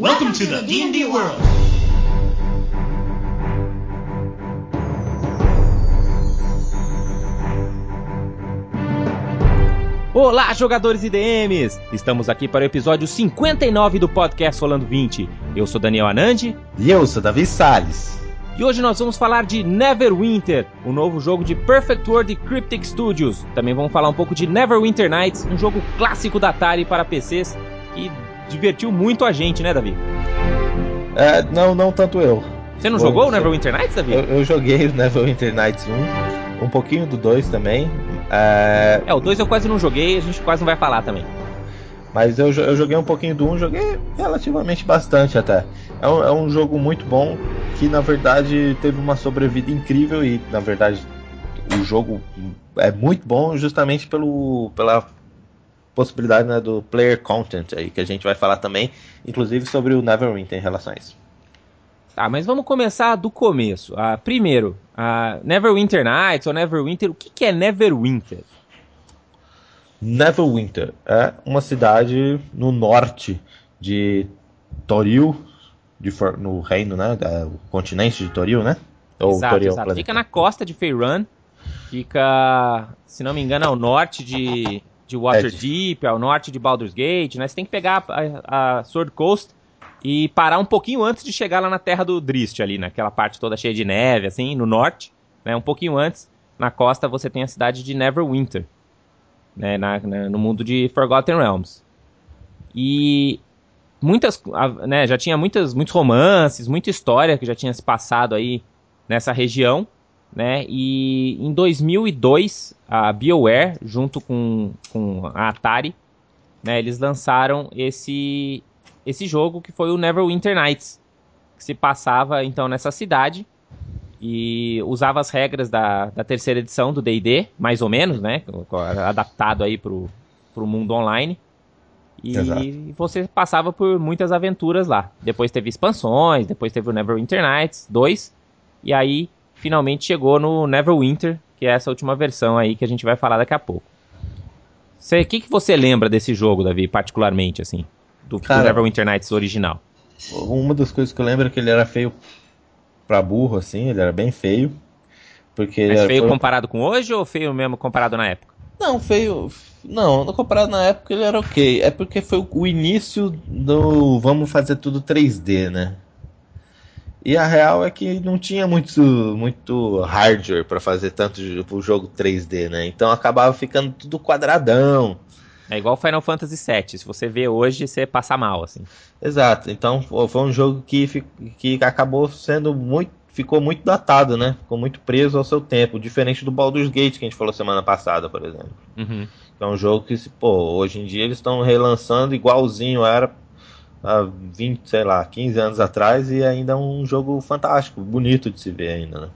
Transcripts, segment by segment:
Welcome to the D&D world. Olá, jogadores e DMs! Estamos aqui para o episódio 59 do podcast Rolando 20. Eu sou Daniel Anandi. E eu sou Davi Salles. E hoje nós vamos falar de Neverwinter, o novo jogo de Perfect World e Cryptic Studios. Também vamos falar um pouco de Neverwinter Nights, um jogo clássico da Atari para PCs que divertiu muito a gente, né, Davi? É, não, não tanto eu. Você não Bom, jogou o Neverwinter Nights, Davi? Eu, eu, joguei o Neverwinter Nights 1, um pouquinho do 2 também. É... é, o 2 eu quase não joguei, a gente quase não vai falar também. Mas eu, eu joguei um pouquinho do 1, joguei relativamente bastante até. É um, é um jogo muito bom que na verdade teve uma sobrevida incrível e na verdade o jogo é muito bom justamente pelo, pela possibilidade né, do player content aí, que a gente vai falar também, inclusive sobre o Neverwinter em relação a isso. Tá, mas vamos começar do começo. Ah, primeiro, ah, Neverwinter Nights ou Neverwinter, o que, que é Neverwinter? Neverwinter é uma cidade no norte de Toril, de, no reino, né, o continente de Toril, né? Ou exato, Toril, exato. Fica na costa de Faerun, fica, se não me engano, ao norte de de Waterdeep, ao norte de Baldur's Gate, né? Você tem que pegar a, a, Sword Coast e parar um pouquinho antes de chegar lá na terra do Drist, ali, naquela parte toda cheia de neve, assim, no norte, né? Um pouquinho antes, na costa, você tem a cidade de Neverwinter, né? Na, na, no mundo de Forgotten Realms. E muitas, né? Já tinha muitas, muitos romances, muita história que já tinha se passado aí nessa região, né? E em 2002, a BioWare, junto com, com a Atari, né, eles lançaram esse, esse jogo que foi o Neverwinter Nights, que se passava então nessa cidade e usava as regras da, da terceira edição do D&D, mais ou menos, né, adaptado aí pro, pro mundo online. E Exato. você passava por muitas aventuras lá. Depois teve expansões, depois teve o Neverwinter Nights 2, e aí finalmente chegou no Neverwinter, que é essa última versão aí que a gente vai falar daqui a pouco. O que, que você lembra desse jogo, Davi, particularmente, assim? Do, Cara, do Neverwinter Nights original? Uma das coisas que eu lembro é que ele era feio pra burro, assim, ele era bem feio. Porque Mas feio foi... comparado com hoje ou feio mesmo comparado na época? Não, feio. Não, comparado na época ele era ok. É porque foi o início do vamos fazer tudo 3D, né? E a real é que não tinha muito, muito hardware para fazer tanto o jogo 3D, né? Então acabava ficando tudo quadradão. É igual Final Fantasy VII. Se você vê hoje, você passa mal, assim. Exato. Então foi um jogo que, que acabou sendo muito. Ficou muito datado, né? Ficou muito preso ao seu tempo. Diferente do Baldur's Gate que a gente falou semana passada, por exemplo. Uhum. É um jogo que, pô, hoje em dia eles estão relançando igualzinho era há 20, sei lá, 15 anos atrás e ainda é um jogo fantástico, bonito de se ver ainda, né?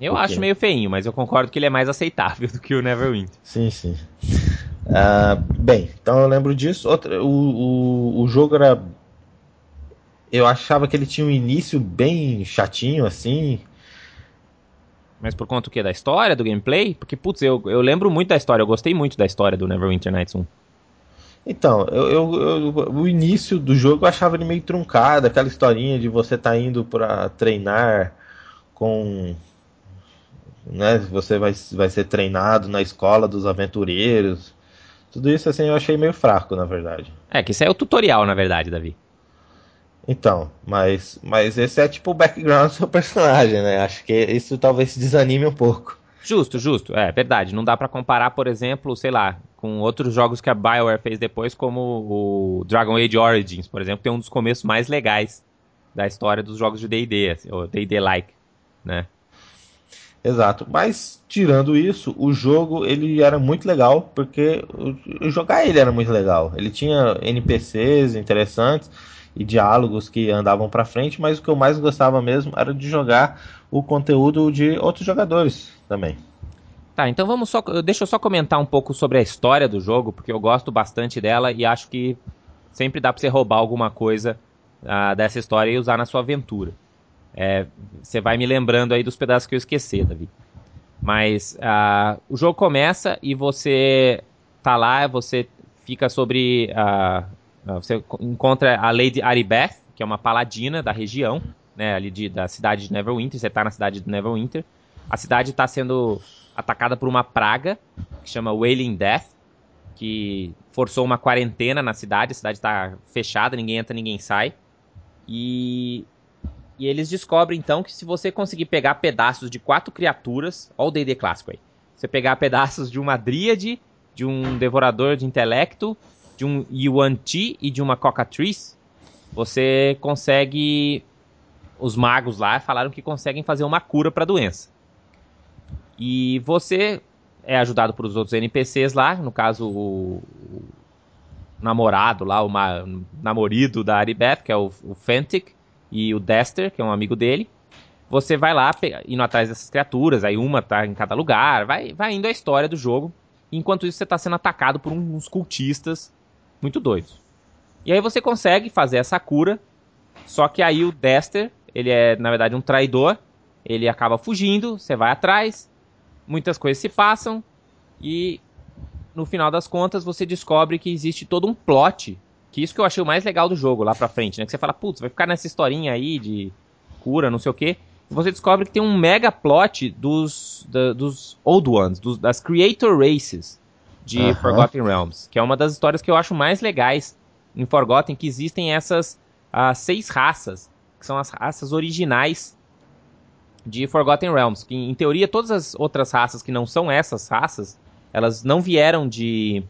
Eu acho meio feinho, mas eu concordo que ele é mais aceitável do que o Neverwinter. Sim, sim. Uh, bem, então eu lembro disso. Outra, o, o, o jogo era. Eu achava que ele tinha um início bem chatinho, assim. Mas por conta do que? Da história, do gameplay? Porque, putz, eu, eu lembro muito da história, eu gostei muito da história do Neverwinter Nights 1. Então, eu, eu, eu, o início do jogo eu achava ele meio truncado, aquela historinha de você tá indo para treinar com. Né, você vai, vai ser treinado na escola dos aventureiros. Tudo isso assim eu achei meio fraco, na verdade. É, que isso é o tutorial, na verdade, Davi. Então, mas, mas esse é tipo o background do seu personagem, né? Acho que isso talvez desanime um pouco. Justo, justo. É verdade. Não dá para comparar, por exemplo, sei lá, com outros jogos que a BioWare fez depois, como o Dragon Age Origins, por exemplo, tem um dos começos mais legais da história dos jogos de D&D, assim, ou D&D-like, né? Exato. Mas tirando isso, o jogo ele era muito legal porque jogar ele era muito legal. Ele tinha NPCs interessantes e diálogos que andavam para frente, mas o que eu mais gostava mesmo era de jogar o conteúdo de outros jogadores também. Tá, então vamos só. Deixa eu só comentar um pouco sobre a história do jogo, porque eu gosto bastante dela e acho que sempre dá pra você roubar alguma coisa uh, dessa história e usar na sua aventura. É, você vai me lembrando aí dos pedaços que eu esqueci, Davi. Mas uh, o jogo começa e você tá lá, você fica sobre. Uh, você encontra a Lady Aribeth, que é uma paladina da região, né, ali de, da cidade de Neverwinter. Você está na cidade de Neverwinter. A cidade está sendo atacada por uma praga que chama Wailing Death, que forçou uma quarentena na cidade. A cidade está fechada, ninguém entra, ninguém sai. E, e eles descobrem então que se você conseguir pegar pedaços de quatro criaturas, olha o D&D clássico aí. Você pegar pedaços de uma dríade, de um devorador de intelecto, de um Yuan Ti e de uma Cockatrice, você consegue os magos lá falaram que conseguem fazer uma cura para a doença. E você é ajudado por os outros NPCs lá, no caso o, o namorado lá, o ma, namorido da Aribeth, que é o, o Fentic, e o Dester, que é um amigo dele. Você vai lá indo atrás dessas criaturas, aí uma tá em cada lugar, vai, vai indo a história do jogo. Enquanto isso, você está sendo atacado por uns cultistas muito doidos. E aí você consegue fazer essa cura, só que aí o Dester, ele é na verdade um traidor, ele acaba fugindo, você vai atrás, muitas coisas se passam e no final das contas você descobre que existe todo um plot, que isso que eu achei o mais legal do jogo lá pra frente, né? Que você fala, putz, vai ficar nessa historinha aí de cura, não sei o quê. E você descobre que tem um mega plot dos, da, dos Old Ones, dos, das Creator Races de uh -huh. Forgotten Realms, que é uma das histórias que eu acho mais legais em Forgotten, que existem essas uh, seis raças, que são as raças originais de Forgotten Realms, que em teoria todas as outras raças que não são essas raças, elas não vieram de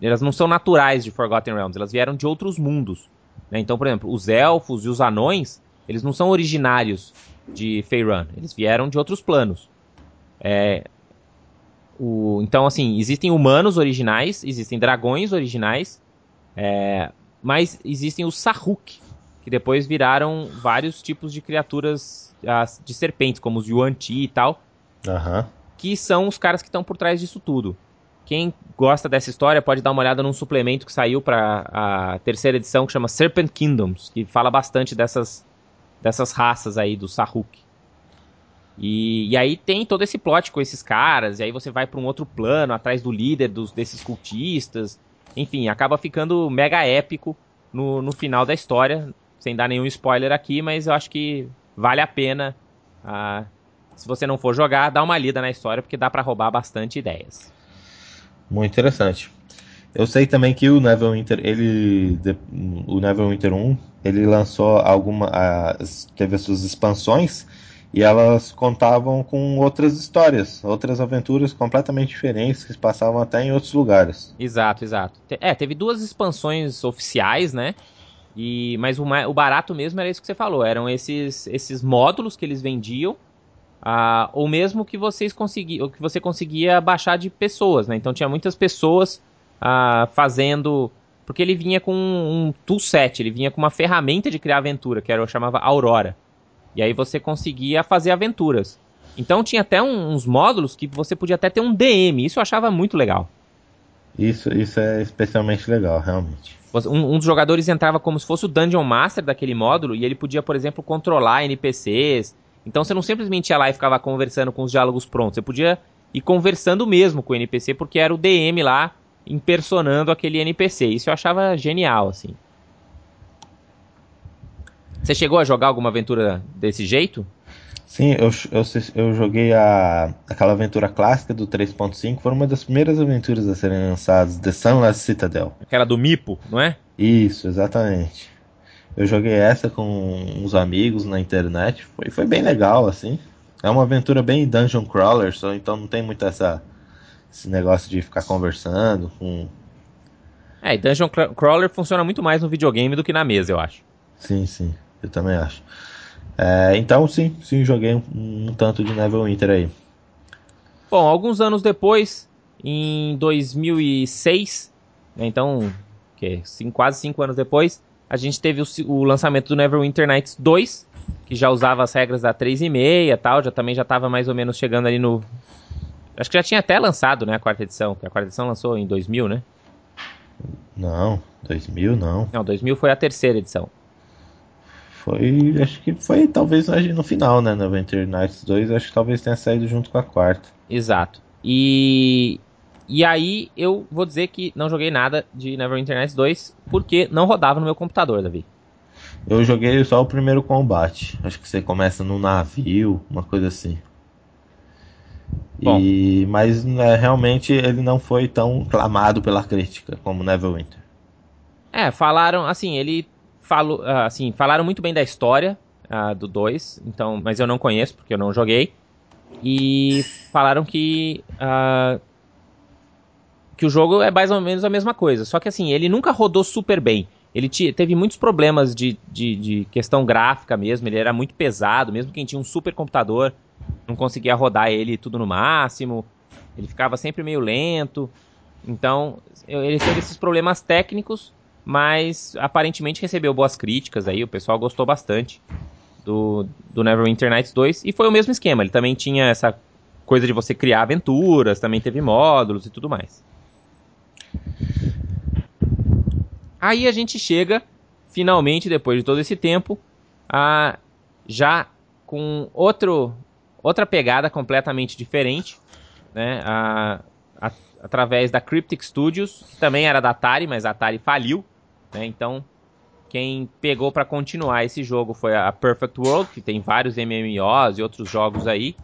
elas não são naturais de Forgotten Realms, elas vieram de outros mundos. Né? Então, por exemplo, os elfos e os anões, eles não são originários de Faerun, eles vieram de outros planos. É, o, então, assim, existem humanos originais, existem dragões originais, é, mas existem os Sahuk, que depois viraram vários tipos de criaturas as, de serpentes, como os Yuan-Ti e tal. Uhum. Que são os caras que estão por trás disso tudo. Quem gosta dessa história pode dar uma olhada num suplemento que saiu para a terceira edição que chama Serpent Kingdoms, que fala bastante dessas, dessas raças aí do Sahuk. E, e, aí tem todo esse plot com esses caras, e aí você vai para um outro plano atrás do líder dos, desses cultistas. Enfim, acaba ficando mega épico no, no final da história, sem dar nenhum spoiler aqui, mas eu acho que vale a pena. Uh, se você não for jogar, dá uma lida na história, porque dá para roubar bastante ideias. Muito interessante. Eu sei também que o Neverwinter, ele, o Neverwinter 1, ele lançou alguma, teve as suas expansões e elas contavam com outras histórias, outras aventuras completamente diferentes que se passavam até em outros lugares. Exato, exato. É, teve duas expansões oficiais, né? E, mas o, o barato mesmo era isso que você falou, eram esses, esses módulos que eles vendiam, ah, ou mesmo que vocês conseguiam, que você conseguia baixar de pessoas, né? Então tinha muitas pessoas ah, fazendo, porque ele vinha com um toolset, ele vinha com uma ferramenta de criar aventura, que era, eu chamava Aurora. E aí você conseguia fazer aventuras. Então tinha até um, uns módulos que você podia até ter um DM, isso eu achava muito legal. Isso, isso é especialmente legal, realmente. Um, um, dos jogadores entrava como se fosse o Dungeon Master daquele módulo e ele podia, por exemplo, controlar NPCs. Então você não simplesmente ia lá e ficava conversando com os diálogos prontos. Você podia ir conversando mesmo com o NPC porque era o DM lá impersonando aquele NPC. Isso eu achava genial, assim. Você chegou a jogar alguma aventura desse jeito? Sim, eu, eu, eu joguei a, aquela aventura clássica do 3.5, foi uma das primeiras aventuras a serem lançadas, The Sunless Citadel. Aquela do Mipo, não é? Isso, exatamente. Eu joguei essa com uns amigos na internet, foi, foi bem legal, assim. É uma aventura bem dungeon crawler, só, então não tem muito essa, esse negócio de ficar conversando com... É, e dungeon crawler funciona muito mais no videogame do que na mesa, eu acho. Sim, sim, eu também acho. É, então, sim, sim, joguei um, um tanto de Neverwinter aí. Bom, alguns anos depois, em 2006, né, então, que, cinco, quase cinco anos depois, a gente teve o, o, lançamento do Neverwinter Nights 2, que já usava as regras da 3,5 e tal, já também já estava mais ou menos chegando ali no... Acho que já tinha até lançado, né, a quarta edição, que a quarta edição lançou em 2000, né? Não, 2000 não. Não, 2000 foi a terceira edição. Foi, acho que foi talvez no final, né, no Winter Nights 2, acho que talvez tenha saído junto com a quarta. Exato. E e aí eu vou dizer que não joguei nada de Neverwinter Nights 2 porque não rodava no meu computador, Davi. Eu joguei só o primeiro combate. Acho que você começa no navio, uma coisa assim. Bom. E, mas né, realmente ele não foi tão clamado pela crítica como Neverwinter. É, falaram, assim, ele falou, ah, assim, falaram muito bem da história uh, do 2, então, mas eu não conheço porque eu não joguei. E falaram que uh, que o jogo é mais ou menos a mesma coisa, só que assim, ele nunca rodou super bem. Ele teve muitos problemas de, de, de, questão gráfica mesmo, ele era muito pesado, mesmo quem tinha um super computador não conseguia rodar ele tudo no máximo, ele ficava sempre meio lento. Então, ele teve esses problemas técnicos, mas aparentemente recebeu boas críticas aí, o pessoal gostou bastante do, do Neverwinter Nights 2, e foi o mesmo esquema, ele também tinha essa coisa de você criar aventuras, também teve módulos e tudo mais. Aí a gente chega, finalmente, depois de todo esse tempo, a já com outro, outra pegada completamente diferente, né? A, a, através da Cryptic Studios, que também era da Atari, mas a Atari faliu, né? Então, quem pegou para continuar esse jogo foi a Perfect World, que tem vários MMOs e outros jogos aí.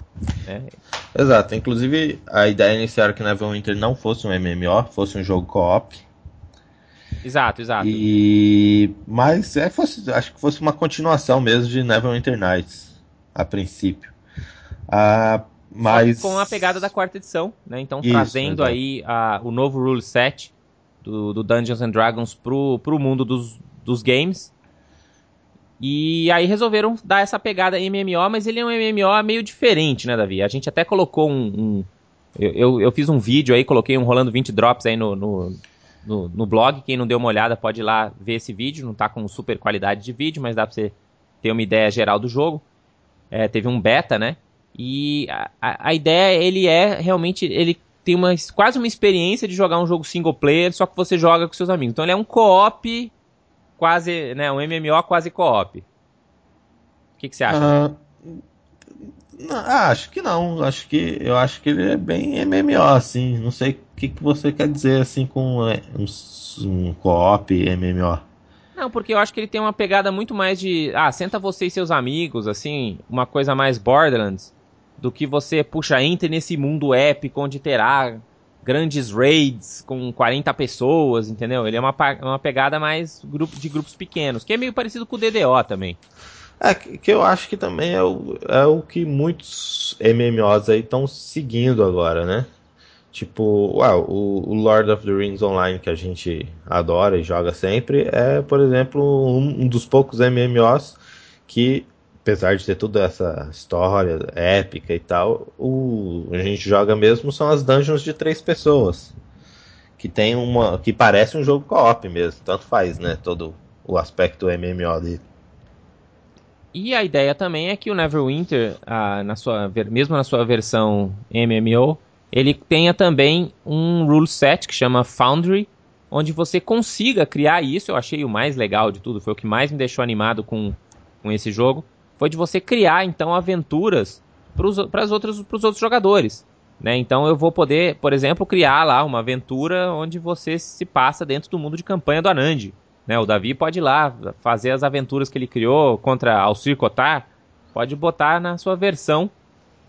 Né? Exato, inclusive a ideia inicial era que Neverwinter não fosse um MMO, fosse um jogo co-op. Exato, exato. E mas é, fosse, acho que fosse uma continuação mesmo de Neverwinter Nights a princípio. Ah, mas com a pegada da quarta edição, né? Então Isso, trazendo aí a, o novo rule set do, do, Dungeons and Dragons pro, pro mundo dos, dos games. E aí resolveram dar essa pegada MMO, mas ele é um MMO meio diferente, né, Davi? A gente até colocou um. um eu, eu, eu, fiz um vídeo aí, coloquei um rolando 20 drops aí no, no no, no, blog. Quem não deu uma olhada pode ir lá ver esse vídeo. Não tá com super qualidade de vídeo, mas dá pra você ter uma ideia geral do jogo. É, teve um beta, né? E a, a, a, ideia, ele é realmente. Ele tem uma, quase uma experiência de jogar um jogo single player, só que você joga com seus amigos. Então ele é um co-op, quase. né? Um MMO quase co-op. O que, que você acha? Uh, não, acho que não. Acho que eu acho que ele é bem MMO assim. Não sei o que, que você quer dizer assim com é, um, um co-op MMO. Não, porque eu acho que ele tem uma pegada muito mais de ah, senta você e seus amigos, assim, uma coisa mais Borderlands, do que você puxa entre nesse mundo épico onde terá grandes raids com 40 pessoas, entendeu? Ele é uma, uma pegada mais grupo de grupos pequenos, que é meio parecido com o DDO também. É, que eu acho que também é o, é o que muitos MMOs aí estão seguindo agora, né? Tipo, uau, o, o, Lord of the Rings Online que a gente adora e joga sempre é, por exemplo, um, um dos poucos MMOs que, apesar de ter toda essa história épica e tal, o, a gente joga mesmo são as dungeons de três pessoas. Que tem uma. que parece um jogo co-op mesmo, tanto faz, né? Todo o aspecto MMO dele. E a ideia também é que o Neverwinter, ah, na sua, mesmo na sua versão MMO, ele tenha também um rule set que chama Foundry, onde você consiga criar isso. Eu achei o mais legal de tudo, foi o que mais me deixou animado com, com esse jogo. Foi de você criar então aventuras para os outros, jogadores. Né? Então eu vou poder, por exemplo, criar lá uma aventura onde você se passa dentro do mundo de campanha do Anand. Né? O Davi pode ir lá fazer as aventuras que ele criou contra Alcir Cotar, pode botar na sua versão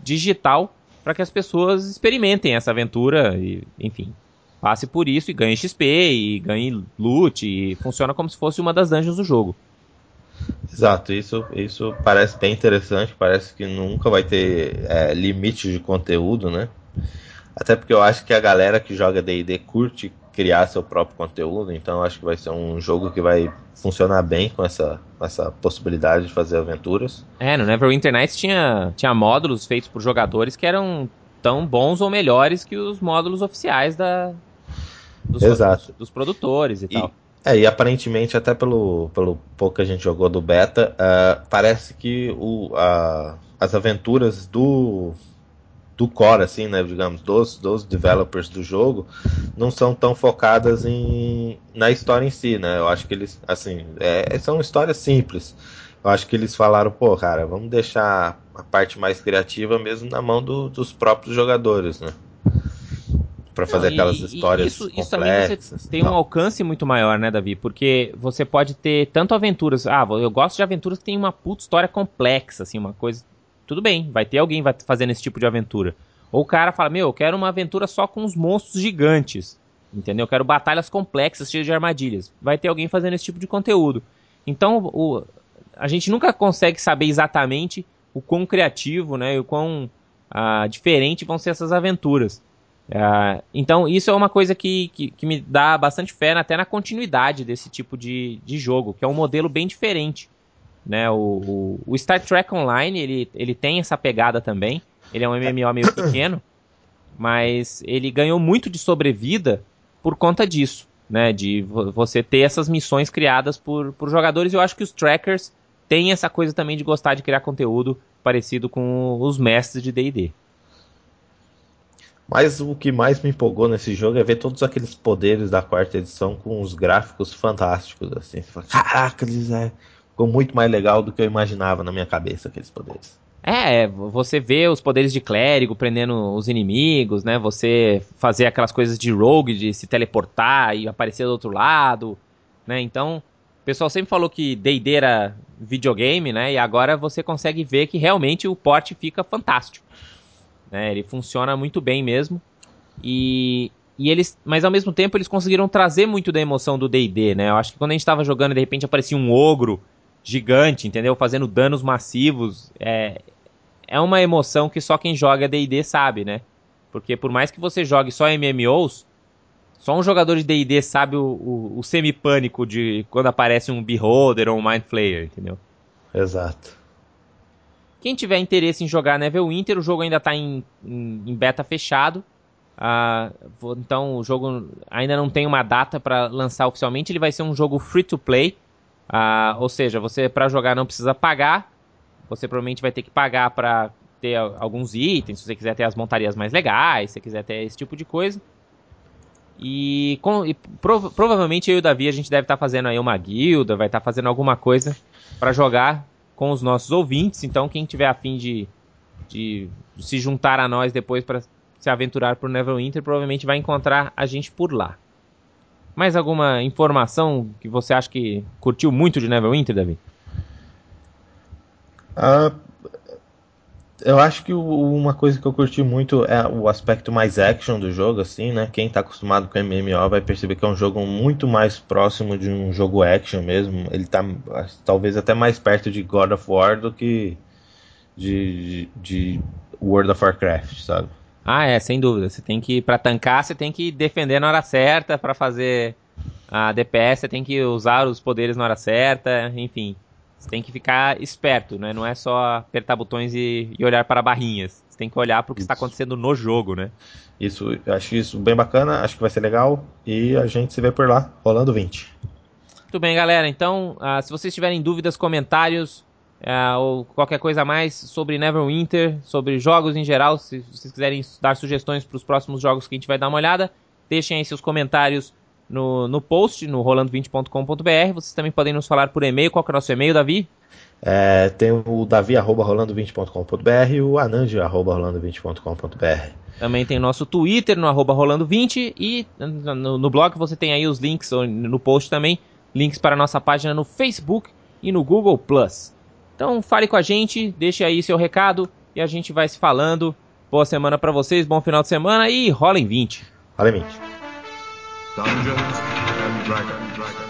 digital para que as pessoas experimentem essa aventura e, enfim, passe por isso e ganhe XP e ganhe loot e funciona como se fosse uma das dungeons do jogo. Exato, isso, isso parece bem interessante, parece que nunca vai ter é, limite de conteúdo, né? Até porque eu acho que a galera que joga D&D curte criar seu próprio conteúdo, então acho que vai ser um jogo que vai funcionar bem com essa, essa possibilidade de fazer aventuras. É, no Neverwinter Nights tinha, tinha módulos feitos por jogadores que eram tão bons ou melhores que os módulos oficiais da, dos, Exato. dos produtores e, e tal. É, e aparentemente, até pelo, pelo pouco que a gente jogou do beta, uh, parece que o, uh, as aventuras do, do core, assim, né, digamos, dos, dos developers do jogo, não são tão focadas em, na história em si, né? Eu acho que eles, assim, é, são histórias simples. Eu acho que eles falaram, pô, cara, vamos deixar a parte mais criativa mesmo na mão do, dos próprios jogadores, né? Para fazer aquelas histórias isso, complexas. Isso também você tem um alcance muito maior, né, Davi? Porque você pode ter tanto aventuras. Ah, eu gosto de aventuras que tem uma puta história complexa, assim, uma coisa. Tudo bem, vai ter alguém vai fazendo esse tipo de aventura. Ou o cara fala, meu, eu quero uma aventura só com os monstros gigantes. Entendeu? Eu quero batalhas complexas, cheias de armadilhas. Vai ter alguém fazendo esse tipo de conteúdo. Então, o, a gente nunca consegue saber exatamente o quão criativo, né, e o quão ah, diferente vão ser essas aventuras. Ah, então, isso é uma coisa que, que, que, me dá bastante fé até na continuidade desse tipo de, de jogo, que é um modelo bem diferente. Né? O, o, o Star Trek Online ele, ele tem essa pegada também. Ele é um MMO meio pequeno, mas ele ganhou muito de sobrevida por conta disso, né? De você ter essas missões criadas por, por jogadores. Eu acho que os trackers têm essa coisa também de gostar de criar conteúdo parecido com os mestres de D&D. Mas o que mais me empolgou nesse jogo é ver todos aqueles poderes da quarta edição com os gráficos fantásticos, assim. Você fala, caraca, eles é... ficou muito mais legal do que eu imaginava na minha cabeça, aqueles poderes. É, você vê os poderes de clérigo prendendo os inimigos, né? Você fazer aquelas coisas de rogue, de se teleportar e aparecer do outro lado, né? Então, o pessoal sempre falou que D&D era videogame, né? E agora você consegue ver que realmente o porte fica fantástico. Né? Ele funciona muito bem mesmo. E, e eles, mas ao mesmo tempo eles conseguiram trazer muito da emoção do D&D, né? Eu acho que quando a gente estava jogando de repente aparecia um ogro gigante, entendeu? Fazendo danos massivos, é, é uma emoção que só quem joga D&D sabe, né? Porque por mais que você jogue só MMOs, só um jogador de D&D sabe o, o, o semi-pânico de quando aparece um Beholder ou um Mind Flayer, entendeu? Exato. Quem tiver interesse em jogar Neverwinter, o jogo ainda está em, em, em, beta fechado. Uh, então o jogo ainda não tem uma data para lançar oficialmente. Ele vai ser um jogo free to play, uh, ou seja, você para jogar não precisa pagar. Você provavelmente vai ter que pagar para ter alguns itens, se você quiser ter as montarias mais legais, se você quiser ter esse tipo de coisa. E, com, e prov, provavelmente eu e o Davi a gente deve estar tá fazendo aí uma guilda, vai estar tá fazendo alguma coisa para jogar com os nossos ouvintes. Então, quem tiver afim de, de se juntar a nós depois para se aventurar por Neverwinter, provavelmente vai encontrar a gente por lá. Mais alguma informação que você acha que curtiu muito de Neverwinter, Davi? Uh, eu acho que uma coisa que eu curti muito é o aspecto mais action do jogo, assim, né? Quem tá acostumado com MMO vai perceber que é um jogo muito mais próximo de um jogo action mesmo. Ele tá talvez até mais perto de God of War do que de, de World of Warcraft, sabe? Ah, é, sem dúvida. Você tem que, para tancar, você tem que defender na hora certa, para fazer a DPS, você tem que usar os poderes na hora certa, enfim. Você tem que ficar esperto, né? Não é só apertar botões e, e olhar para barrinhas. Você tem que olhar para o que está acontecendo no jogo, né? Isso, acho isso bem bacana, acho que vai ser legal e a gente se vê por lá, rolando 20. Muito bem, galera. Então, uh, se vocês tiverem dúvidas, comentários uh, ou qualquer coisa a mais sobre Neverwinter, sobre jogos em geral, se vocês quiserem dar sugestões para os próximos jogos que a gente vai dar uma olhada, deixem aí seus comentários no, no post, no rolando20.com.br. Vocês também podem nos falar por e-mail. Qual que é o nosso e-mail, Davi? É, tem o davi arroba rolando20.com.br e o anand arroba rolando20.com.br. Também tem o nosso Twitter no arroba rolando20 e no, no, blog você tem aí os links, no post também, links para a nossa página no Facebook e no Google+. Então fale com a gente, deixe aí seu recado e a gente vai se falando. Boa semana para vocês, bom final de semana e rola em 20. Rola em 20. Dungeons and Dragons.